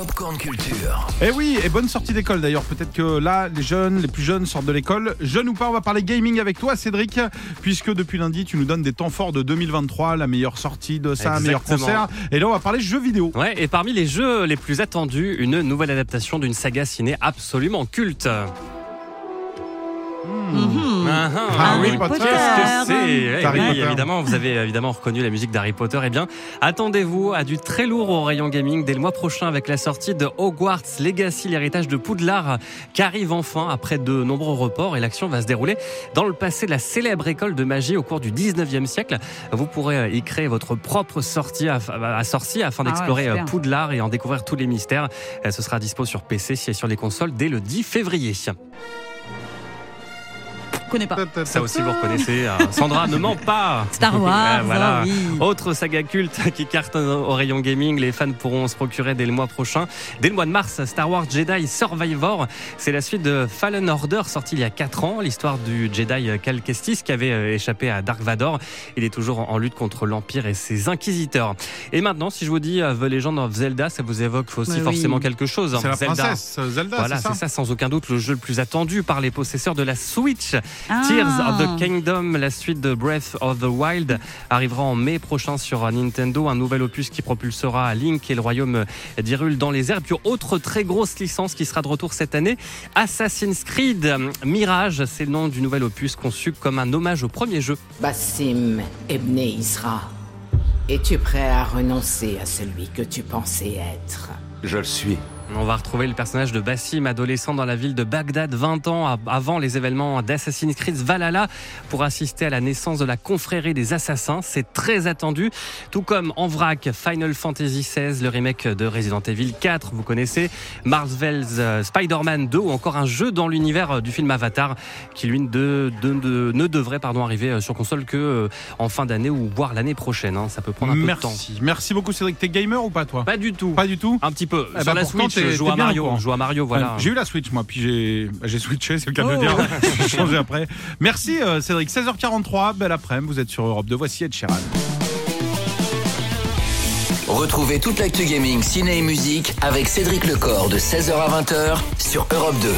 Popcorn Culture. Eh oui, et bonne sortie d'école d'ailleurs. Peut-être que là, les jeunes, les plus jeunes sortent de l'école. Jeunes ou pas, on va parler gaming avec toi, Cédric, puisque depuis lundi, tu nous donnes des temps forts de 2023, la meilleure sortie de ça, un meilleur concert. Et là, on va parler jeux vidéo. Ouais, et parmi les jeux les plus attendus, une nouvelle adaptation d'une saga ciné absolument culte. Ah, ah, Harry oui, Potter. Qu'est-ce que c'est Eh oui, évidemment, vous avez évidemment reconnu la musique d'Harry Potter. Eh bien, attendez-vous à du très lourd au rayon gaming dès le mois prochain avec la sortie de Hogwarts Legacy, l'héritage de Poudlard, qui arrive enfin après de nombreux reports. Et l'action va se dérouler dans le passé de la célèbre école de magie au cours du 19e siècle. Vous pourrez euh, y créer votre propre sortie à, à sortie afin Ah ouais, d'explorer euh. Poudlard et en découvrir tous les mystères. Euh, Ce sera dispo sur PC et sur les consoles dès le 10 février. Connais pas. Ça aussi, vous reconnaissez. hein. Sandra ne ment pas. Star Wars, Ah, voilà. oui. Autre saga culte qui cartonne au rayon gaming. Les fans pourront se procurer dès le mois prochain. Dès le mois de mars, Star Wars Jedi Survivor. C'est la suite de Fallen Order, sorti il y a 4 ans. L'histoire du Jedi Cal Kestis qui avait euh, échappé à Dark Vador. Il est toujours en lutte contre l'Empire et ses inquisiteurs. Et maintenant, si je vous dis euh, The Legend of Zelda, ça vous évoque aussi Mais oui. forcément quelque chose. hein. C'est la Zelda. princesse Zelda, Voilà, c'est ça, c'est ça, sans aucun doute, le jeu le plus attendu par les possesseurs de la Switch. Ah. Tears of the Kingdom, la suite de Breath of the Wild, arrivera en mai prochain sur Nintendo. Un nouvel opus qui propulsera Link et le royaume d'Hyrule dans les airs. Puis autre très grosse licence qui sera de retour cette année, Assassin's Creed Mirage. C'est le nom du nouvel opus conçu comme un hommage au premier jeu. Bassim Ebne Isra, es-tu prêt à renoncer à celui que tu pensais être? Je le suis. On va retrouver le personnage de Bassim, adolescent dans la ville de Bagdad, 20 ans av- avant les événements d'Assassin's Creed Valhalla, pour assister à la naissance de la confrérie des assassins. C'est très attendu. Tout comme en vrac, Final Fantasy XVI, le remake de Resident Evil 4, vous connaissez, Marvel's euh, Spider-Man 2 ou encore un jeu dans l'univers euh, du film Avatar qui lui de- de- de- ne devrait pardon, arriver euh, sur console que en fin d'année ou voire l'année prochaine. hein. Ça peut prendre un peu de temps. Merci. Merci beaucoup, Cédric. T'es gamer ou pas, toi? Pas du tout. Pas du tout? Un petit peu. Eh Sur ben, la pourtant, Switch, t'es- je joue t'es à bien au Mario. courant. Je joue à Mario, voilà. J'ai eu la Switch, moi, puis j'ai bah, j'ai switché, c'est le cas de le Oh. dire. J'ai changé après. Merci, euh, Cédric. 16h43, belle après-midi. Vous êtes sur Europe 2. Voici Ed Sheeran. Retrouvez toute l'actu gaming, ciné et musique avec Cédric Lecor de 16h à 20h sur Europe 2.